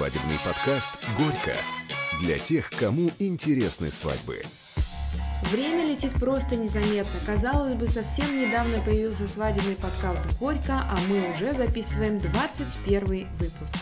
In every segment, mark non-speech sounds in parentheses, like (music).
Свадебный подкаст «Горько» для тех, кому интересны свадьбы. Время летит просто незаметно. Казалось бы, совсем недавно появился свадебный подкаст «Горько», а мы уже записываем 21 выпуск.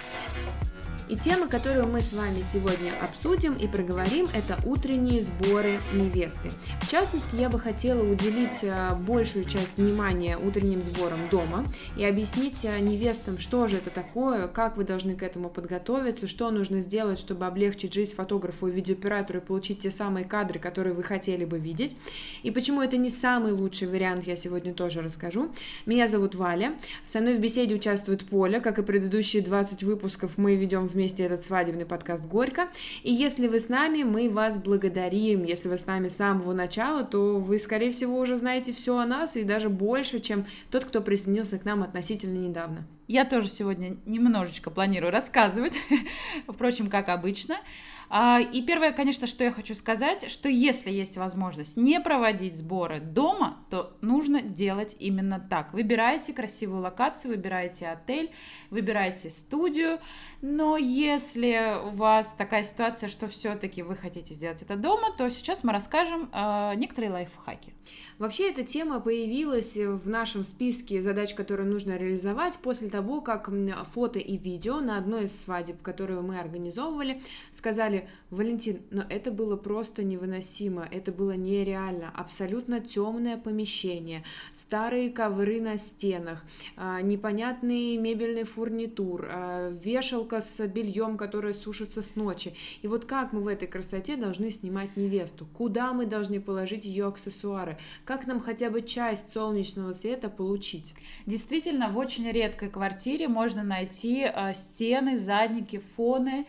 И тема, которую мы с вами сегодня обсудим и проговорим, это утренние сборы невесты. В частности, я бы хотела уделить э, большую часть внимания утренним сборам дома и объяснить э, невестам, что же это такое, как вы должны к этому подготовиться, что нужно сделать, чтобы облегчить жизнь фотографу и видеооператору и получить те самые кадры, которые вы хотели бы видеть. И почему это не самый лучший вариант, я сегодня тоже расскажу. Меня зовут Валя, со мной в беседе участвует Поля, как и предыдущие 20 выпусков мы ведем в вместе этот свадебный подкаст «Горько». И если вы с нами, мы вас благодарим. Если вы с нами с самого начала, то вы, скорее всего, уже знаете все о нас и даже больше, чем тот, кто присоединился к нам относительно недавно. Я тоже сегодня немножечко планирую рассказывать, (laughs) впрочем, как обычно. А, и первое, конечно, что я хочу сказать, что если есть возможность не проводить сборы дома, то нужно делать именно так. Выбирайте красивую локацию, выбирайте отель, выбирайте студию, но если у вас такая ситуация, что все-таки вы хотите сделать это дома, то сейчас мы расскажем э, некоторые лайфхаки. Вообще эта тема появилась в нашем списке задач, которые нужно реализовать после того, как фото и видео на одной из свадеб, которую мы организовывали, сказали, Валентин, но это было просто невыносимо, это было нереально, абсолютно темное помещение, старые ковры на стенах, а, непонятный мебельный фурнитур, а, вешалка с бельем, которое сушится с ночи. И вот как мы в этой красоте должны снимать невесту? Куда мы должны положить ее аксессуары? как нам хотя бы часть солнечного света получить? Действительно, в очень редкой квартире можно найти э, стены, задники, фоны, а,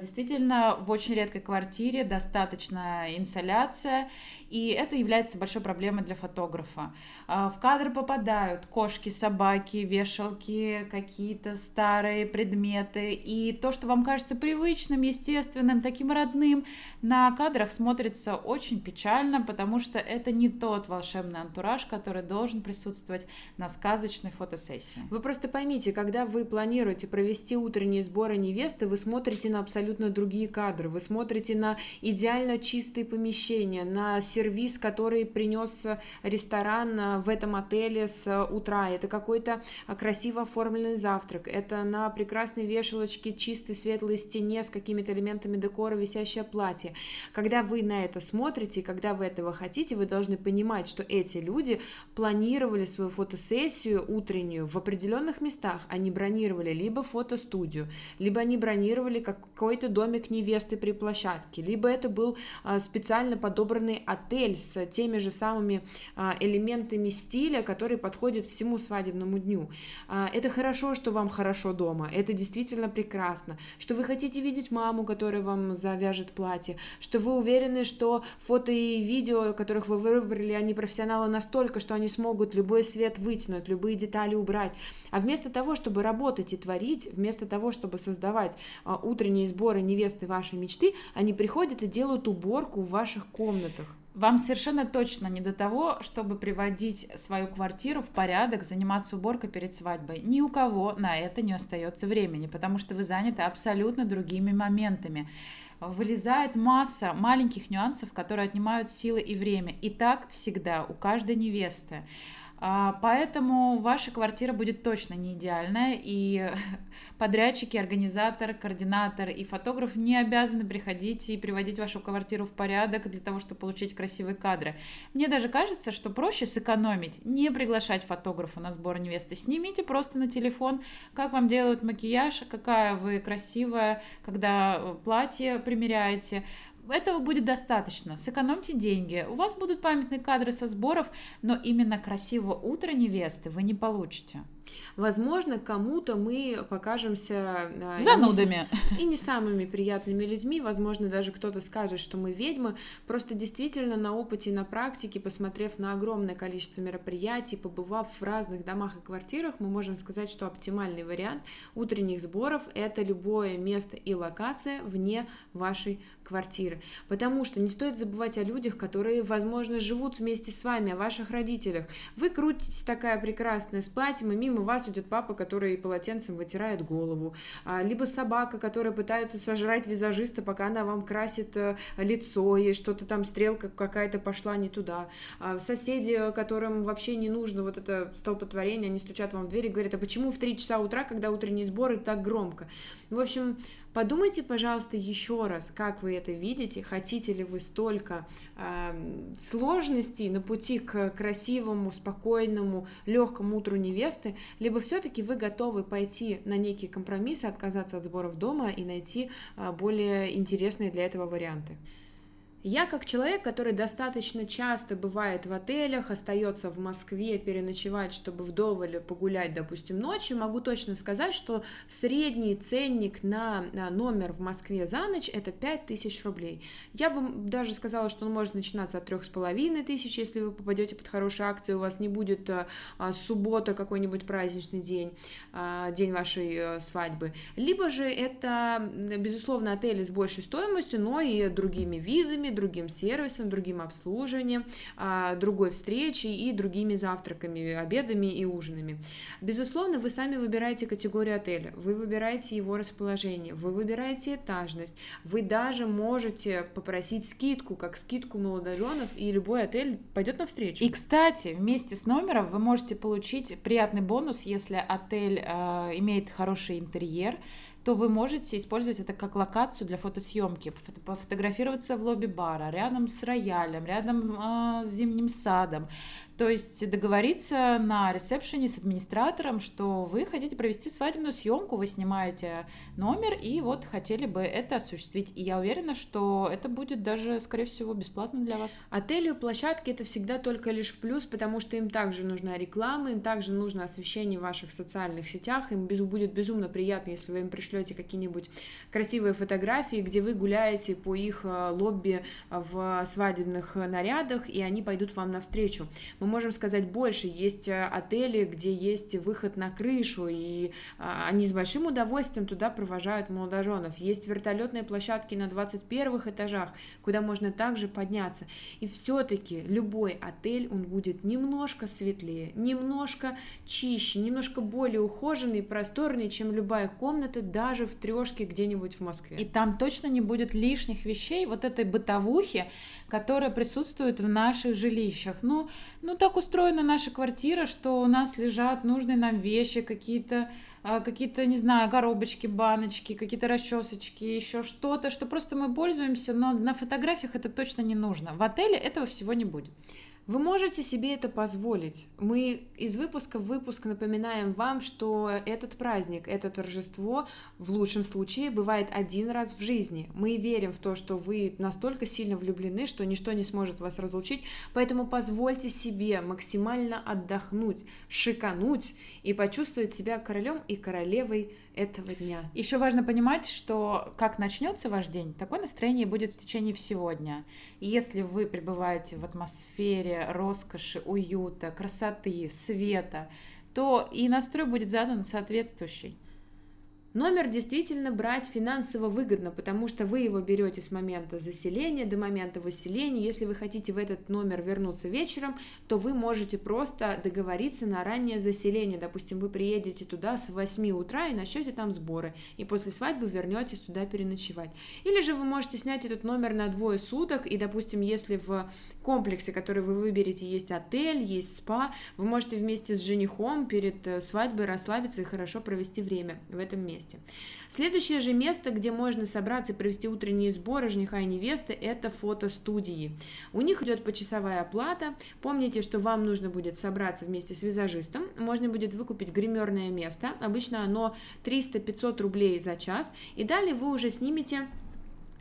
действительно, в очень редкой квартире достаточно инсоляция, и это является большой проблемой для фотографа. А, в кадр попадают кошки, собаки, вешалки, какие-то старые предметы, и то, что вам кажется привычным, естественным, таким родным, на кадрах смотрится очень печально, потому что это не тот волшебный антураж, который должен присутствовать на сказочной фотосессии. Вы просто поймите, когда вы планируете провести утренние сборы невесты, вы смотрите на абсолютно другие кадры, вы смотрите на идеально чистые помещения, на сервис, который принес ресторан э, в этом отеле с утра, это какой-то красиво оформленный завтрак, это на прекрасной вешалочке чистой светлой стене с какими-то элементами декора висящее платье. Когда вы на это смотрите, когда вы этого хотите, вы должны понимать, что эти люди планировали свою фотосессию утреннюю в определенных местах, они бронировали либо фотостудию, либо они бронировали как какой-то домик невесты при площадке, либо это был специально подобранный отель с теми же самыми а, элементами стиля, которые подходят всему свадебному дню. А, это хорошо, что вам хорошо дома, это действительно прекрасно, что вы хотите видеть маму, которая вам завяжет платье, что вы уверены, что фото и видео, которых вы выбрали, они профессионалы настолько, что они смогут любой свет вытянуть, любые детали убрать. А вместо того, чтобы работать и творить, вместо того, чтобы создавать утренние утренние сборы невесты вашей мечты, они приходят и делают уборку в ваших комнатах. Вам совершенно точно не до того, чтобы приводить свою квартиру в порядок, заниматься уборкой перед свадьбой. Ни у кого на это не остается времени, потому что вы заняты абсолютно другими моментами. Вылезает масса маленьких нюансов, которые отнимают силы и время. И так всегда у каждой невесты. А, поэтому ваша квартира будет точно не идеальная, и (laughs) подрядчики, организатор, координатор и фотограф не обязаны приходить и приводить вашу квартиру в порядок для того, чтобы получить красивые кадры. Мне даже кажется, что проще сэкономить, не приглашать фотографа на сбор невесты. Снимите просто на телефон, как вам делают макияж, какая вы красивая, когда э, платье примеряете, этого будет достаточно. Сэкономьте деньги. У вас будут памятные кадры со сборов, но именно красивого утра невесты вы не получите. Возможно, кому-то мы покажемся а, занудами и не самыми приятными людьми. Возможно, даже кто-то скажет, что мы ведьмы. Просто действительно на опыте и на практике, посмотрев на огромное количество мероприятий, побывав в разных домах и квартирах, мы можем сказать, что оптимальный вариант утренних сборов – это любое место и локация вне вашей квартиры. Потому что не стоит забывать о людях, которые, возможно, живут вместе с вами, о ваших родителях. Вы крутитесь такая прекрасная с платьем, и мимо мимо вас идет папа, который полотенцем вытирает голову, а, либо собака, которая пытается сожрать визажиста, пока она вам красит э, лицо, и что-то там стрелка какая-то пошла не туда. А, соседи, которым вообще не нужно вот это столпотворение, они стучат вам в дверь и говорят, а почему в 3 часа утра, когда утренние сборы, так громко? В общем, Подумайте, пожалуйста, еще раз, как вы это видите, хотите ли вы столько э, сложностей на пути к красивому, спокойному, легкому утру невесты, либо все-таки вы готовы пойти на некие компромиссы, отказаться от сборов дома и найти э, более интересные для этого варианты. Я как человек, который достаточно часто бывает в отелях, остается в Москве переночевать, чтобы вдоволь погулять, допустим, ночью, могу точно сказать, что средний ценник на номер в Москве за ночь это 5000 рублей. Я бы даже сказала, что он может начинаться от трех с половиной тысяч, если вы попадете под хорошие акции, у вас не будет а, а, суббота какой-нибудь праздничный день, а, день вашей э, свадьбы. Либо же это, безусловно, отели с большей стоимостью, но и другими видами, услугами, другим сервисом, другим обслуживанием, а, другой встречей и другими завтраками, обедами и ужинами. Безусловно, вы сами выбираете категорию отеля, вы выбираете его расположение, вы выбираете этажность, вы даже можете попросить скидку, как скидку молодоженов, и любой отель пойдет навстречу. И, кстати, вместе с номером вы можете получить приятный бонус, если отель э, имеет хороший интерьер, то вы можете использовать это как локацию для фотосъемки, пофотографироваться в лобби бара, рядом с роялем, рядом э, с зимним садом. То есть договориться на ресепшене с администратором, что вы хотите провести свадебную съемку, вы снимаете номер и вот хотели бы это осуществить. И я уверена, что это будет даже, скорее всего, бесплатно для вас. Отели площадки это всегда только лишь в плюс, потому что им также нужна реклама, им также нужно освещение в ваших социальных сетях, им будет безумно приятно, если вы им пришлете какие-нибудь красивые фотографии, где вы гуляете по их э, лобби в свадебных нарядах, и они пойдут вам навстречу. Мы можем сказать больше. Есть э, отели, где есть выход на крышу, и а, они с большим удовольствием туда провожают молодоженов. Есть вертолетные площадки на 21 этажах, куда можно также подняться. И все-таки любой отель, он будет немножко светлее, немножко чище, немножко более ухоженный, просторный, чем любая комната, даже в трешке где-нибудь в Москве. И там точно не будет лишних вещей, вот этой бытовухи, которая присутствует в наших жилищах. Ну, ну так устроена наша квартира, что у нас лежат нужные нам вещи, какие-то а, какие-то, не знаю, коробочки, баночки, какие-то расчесочки, еще что-то, что просто мы пользуемся, но на фотографиях это точно не нужно. В отеле этого всего не будет. Вы можете себе это позволить. Мы из выпуска в выпуск напоминаем вам, что этот праздник, это торжество в лучшем случае бывает один раз в жизни. Мы верим в то, что вы настолько сильно влюблены, что ничто не сможет вас разлучить, поэтому позвольте себе максимально отдохнуть, шикануть и почувствовать себя королем и королевой этого дня. Еще важно понимать, что как начнется ваш день, такое настроение будет в течение всего дня. И если вы пребываете в атмосфере роскоши, уюта, красоты, света, то и настрой будет задан соответствующий. Номер действительно брать финансово выгодно, потому что вы его берете с момента заселения до момента выселения. Если вы хотите в этот номер вернуться вечером, то вы можете просто договориться на раннее заселение. Допустим, вы приедете туда с 8 утра и начнете там сборы, и после свадьбы вернетесь туда переночевать. Или же вы можете снять этот номер на двое суток, и, допустим, если в комплексе, который вы выберете, есть отель, есть спа, вы можете вместе с женихом перед э, свадьбой расслабиться и хорошо провести время в этом месте. Следующее же место, где можно собраться и провести утренние сборы жениха и невесты, это фотостудии. У них идет почасовая оплата. Помните, что вам нужно будет собраться вместе с визажистом. Можно будет выкупить гримерное место. Обычно оно 300-500 рублей за час. И далее вы уже снимете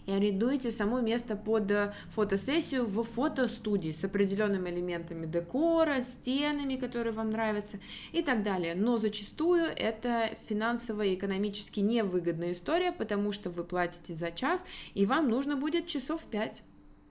и арендуете само место под э, фотосессию в фотостудии с определенными элементами декора, стенами, которые вам нравятся и так далее. Но зачастую это финансово и экономически невыгодная история, потому что вы платите за час, и вам нужно будет часов 5.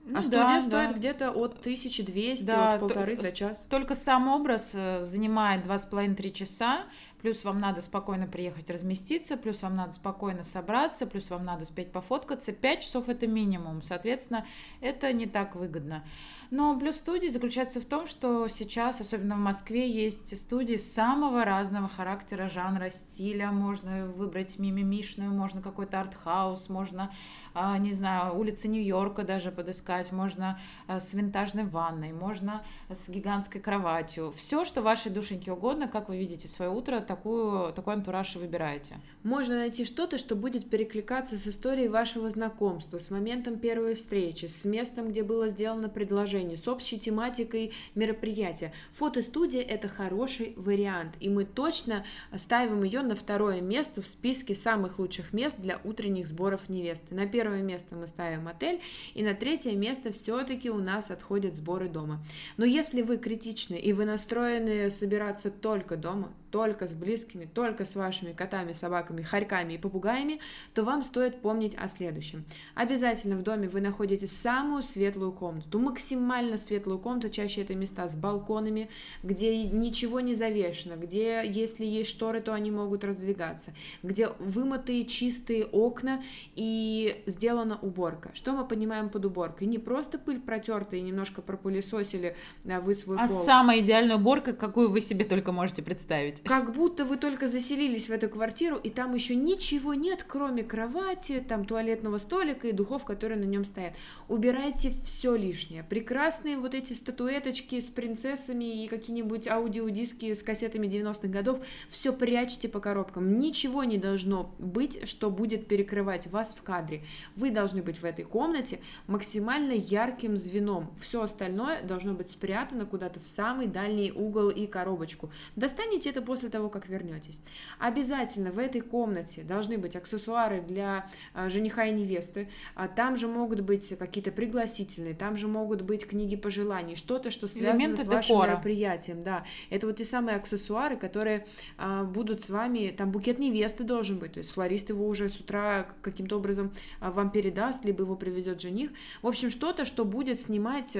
Ну, а студия да, стоит да. где-то от 1200, да, от полторы за час. Только сам образ э, занимает 2,5-3 часа, плюс вам надо спокойно приехать разместиться, плюс вам надо спокойно собраться, плюс вам надо успеть пофоткаться. 5 часов это минимум, соответственно, это не так выгодно. Но плюс студии заключается в том, что сейчас, особенно в Москве, есть студии самого разного характера, жанра, стиля. Можно выбрать мимимишную, можно какой-то артхаус, можно, а, не знаю, улицы Нью-Йорка даже подыскать, можно а, с винтажной ванной, можно с гигантской кроватью. Все, что вашей душеньке угодно, как вы видите свое утро, такую, такой антураж выбираете. Можно найти что-то, что будет перекликаться с историей вашего знакомства, с моментом первой встречи, с местом, где было сделано предложение с общей тематикой мероприятия. Фотостудия – это хороший вариант, и мы точно ставим ее на второе место в списке самых лучших мест для утренних сборов невесты. На первое место мы ставим отель, и на третье место все-таки у нас отходят сборы дома. Но если вы критичны и вы настроены собираться только дома, только с близкими, только с вашими котами, собаками, хорьками и попугаями, то вам стоит помнить о следующем. Обязательно в доме вы находите самую светлую комнату, максимально светлую комнату, чаще это места с балконами, где ничего не завешено, где если есть шторы, то они могут раздвигаться, где вымытые чистые окна и сделана уборка. Что мы понимаем под уборкой? Не просто пыль протертая и немножко пропылесосили а, вы свой а пол. А самая идеальная уборка, какую вы себе только можете представить делать. Как будто вы только заселились в эту квартиру, и там еще ничего нет, кроме кровати, там туалетного столика и духов, которые на нем стоят. Убирайте все лишнее. Прекрасные вот эти статуэточки с принцессами и какие-нибудь аудиодиски с кассетами 90-х годов, все прячьте по коробкам. Ничего не должно быть, что будет перекрывать вас в кадре. Вы должны быть в этой комнате максимально ярким звеном. Все остальное должно быть спрятано куда-то в самый дальний угол и коробочку. Достанете это после того, как вернетесь. Обязательно в этой комнате должны быть аксессуары для а, жениха и невесты. А, там же могут быть какие-то пригласительные, там же могут быть книги пожеланий, что-то, что связано Элементы с вашим декора. мероприятием. Да, это вот те самые аксессуары, которые а, будут с вами. Там букет невесты должен быть, то есть флорист его уже с утра каким-то образом а, вам передаст, либо его привезет жених. В общем, что-то, что будет снимать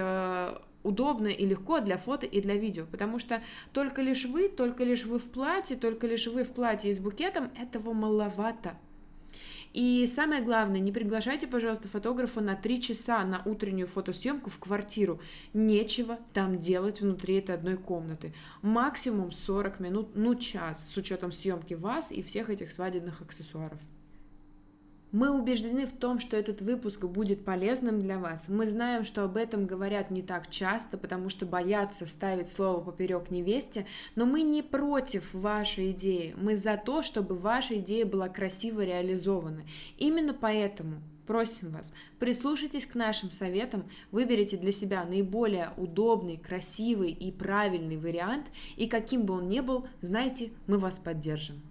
удобно и легко для фото и для видео, потому что только лишь вы, только лишь вы в платье, только лишь вы в платье и с букетом, этого маловато. И самое главное, не приглашайте, пожалуйста, фотографа на 3 часа на утреннюю фотосъемку в квартиру. Нечего там делать внутри этой одной комнаты. Максимум 40 минут, ну час, с учетом съемки вас и всех этих свадебных аксессуаров. Мы убеждены в том, что этот выпуск будет полезным для вас. Мы знаем, что об этом говорят не так часто, потому что боятся вставить слово поперек невесте, но мы не против вашей идеи. Мы за то, чтобы ваша идея была красиво реализована. Именно поэтому просим вас, прислушайтесь к нашим советам, выберите для себя наиболее удобный, красивый и правильный вариант, и каким бы он ни был, знайте, мы вас поддержим.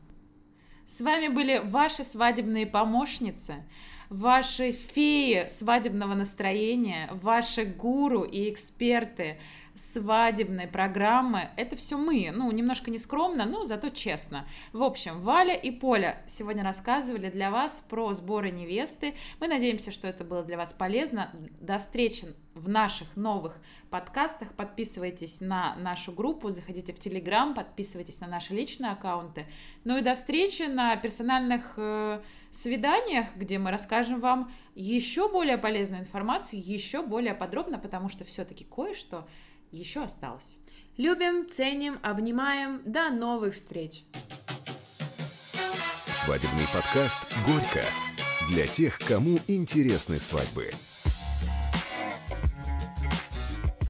С вами были ваши свадебные помощницы, ваши феи свадебного настроения, ваши гуру и эксперты свадебной программы. Это все мы. Ну, немножко нескромно, но зато честно. В общем, Валя и Поля сегодня рассказывали для вас про сборы невесты. Мы надеемся, что это было для вас полезно. До встречи в наших новых подкастах. Подписывайтесь на нашу группу, заходите в Телеграм, подписывайтесь на наши личные аккаунты. Ну и до встречи на персональных э, свиданиях, где мы расскажем вам еще более полезную информацию, еще более подробно, потому что все-таки кое-что еще осталось. Любим, ценим, обнимаем. До новых встреч! Свадебный подкаст «Горько» для тех, кому интересны свадьбы.